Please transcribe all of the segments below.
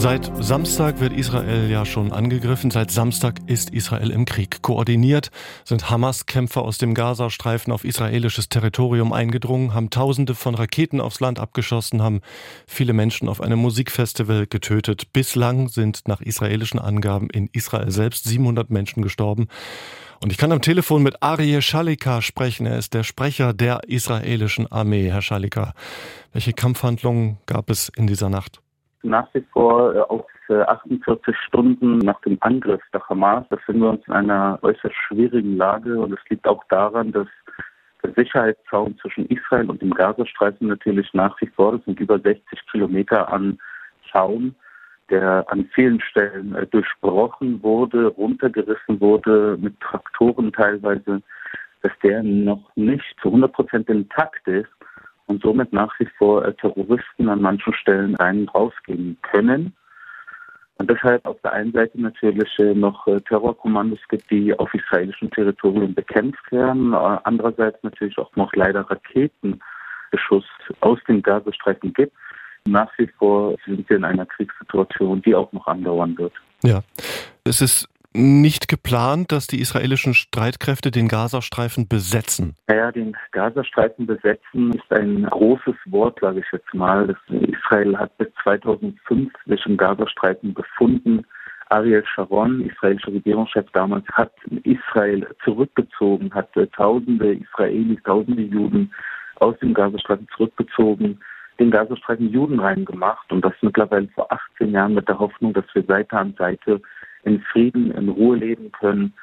Seit Samstag wird Israel ja schon angegriffen. Seit Samstag ist Israel im Krieg. Koordiniert sind Hamas-Kämpfer aus dem Gazastreifen auf israelisches Territorium eingedrungen, haben Tausende von Raketen aufs Land abgeschossen, haben viele Menschen auf einem Musikfestival getötet. Bislang sind nach israelischen Angaben in Israel selbst 700 Menschen gestorben. Und ich kann am Telefon mit Arie Schalika sprechen. Er ist der Sprecher der israelischen Armee. Herr Schalika, welche Kampfhandlungen gab es in dieser Nacht? Nach wie vor äh, auf 48 Stunden nach dem Angriff der Hamas. Befinden wir uns in einer äußerst schwierigen Lage und es liegt auch daran, dass der Sicherheitszaun zwischen Israel und dem Gazastreifen natürlich nach wie vor, das sind über 60 Kilometer an Zaun, der an vielen Stellen äh, durchbrochen wurde, runtergerissen wurde, mit Traktoren teilweise, dass der noch nicht zu 100 Prozent intakt ist und somit nach wie vor äh, Terroristen an manchen Stellen rein und rausgehen können. Und deshalb auf der einen Seite natürlich äh, noch äh, Terrorkommandos gibt, die auf israelischem Territorium bekämpft werden. Andererseits natürlich auch noch leider Raketenbeschuss aus dem Gazastreifen gibt. Nach wie vor sind wir in einer Kriegssituation, die auch noch andauern wird. Ja, es ist nicht geplant, dass die israelischen Streitkräfte den Gazastreifen besetzen? Naja, den Gazastreifen besetzen ist ein großes Wort, sage ich jetzt mal. Israel hat bis 2005 sich im Gazastreifen befunden. Ariel Sharon, israelischer Regierungschef damals, hat Israel zurückgezogen, hat tausende Israelis, tausende Juden aus dem Gazastreifen zurückgezogen, den Gazastreifen Juden reingemacht und das mittlerweile vor 18 Jahren mit der Hoffnung, dass wir Seite an Seite in Frieden, in Ruhe leben können.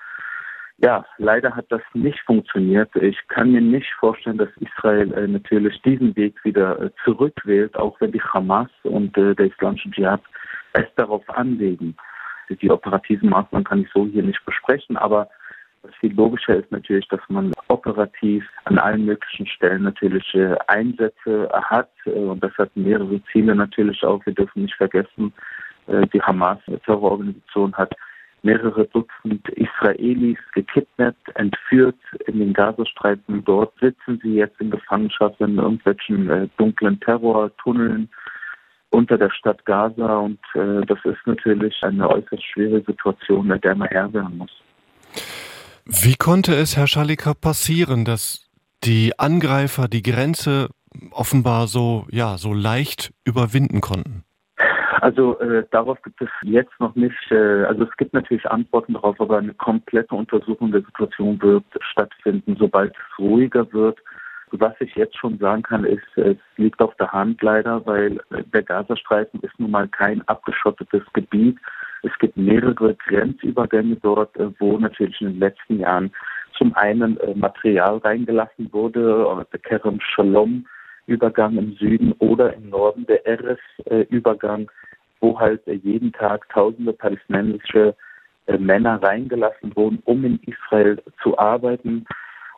Ja, leider hat das nicht funktioniert. Ich kann mir nicht vorstellen, dass Israel äh, natürlich diesen Weg wieder äh, zurückwählt, auch wenn die Hamas und äh, der islamische Dschihad es darauf anlegen. Die operativen Maßnahmen kann ich so hier nicht besprechen, aber viel logischer ist natürlich, dass man operativ an allen möglichen Stellen natürlich äh, Einsätze hat äh, und das hat mehrere Ziele natürlich auch. Wir dürfen nicht vergessen, die Hamas-Terrororganisation hat mehrere Dutzend Israelis gekidnappt, entführt in den Gazastreifen. Dort sitzen sie jetzt in Gefangenschaft in irgendwelchen äh, dunklen Terrortunneln unter der Stadt Gaza und äh, das ist natürlich eine äußerst schwere Situation, in der man Herr werden muss. Wie konnte es, Herr Schalika, passieren, dass die Angreifer die Grenze offenbar so, ja, so leicht überwinden konnten? Also äh, darauf gibt es jetzt noch nicht, äh, also es gibt natürlich Antworten darauf, aber eine komplette Untersuchung der Situation wird stattfinden, sobald es ruhiger wird. Was ich jetzt schon sagen kann, ist, es liegt auf der Hand leider, weil äh, der Gazastreifen ist nun mal kein abgeschottetes Gebiet. Es gibt mehrere Grenzübergänge dort, äh, wo natürlich in den letzten Jahren zum einen äh, Material reingelassen wurde, der Kerem Shalom Übergang im Süden oder im Norden der Eres-Übergang wo halt äh, jeden Tag tausende palästinensische äh, Männer reingelassen wurden, um in Israel zu arbeiten.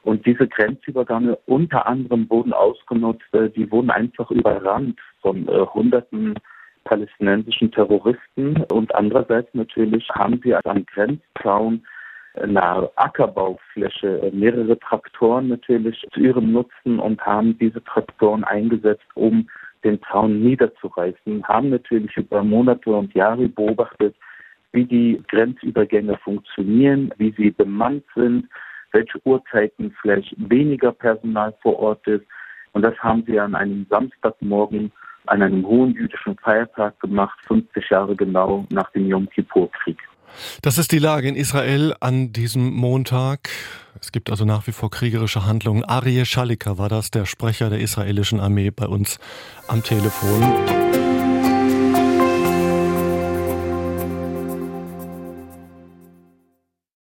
Und diese Grenzübergänge unter anderem wurden ausgenutzt, äh, die wurden einfach überrannt von hunderten palästinensischen Terroristen. Und andererseits natürlich haben sie am Grenzzaun eine Ackerbaufläche, mehrere Traktoren natürlich zu ihrem Nutzen und haben diese Traktoren eingesetzt, um den Zaun niederzureißen, haben natürlich über Monate und Jahre beobachtet, wie die Grenzübergänge funktionieren, wie sie bemannt sind, welche Uhrzeiten vielleicht weniger Personal vor Ort ist. Und das haben sie an einem Samstagmorgen an einem hohen jüdischen Feiertag gemacht, 50 Jahre genau nach dem Yom Kippur-Krieg. Das ist die Lage in Israel an diesem Montag. Es gibt also nach wie vor kriegerische Handlungen. Arie Schalika war das, der Sprecher der israelischen Armee bei uns am Telefon.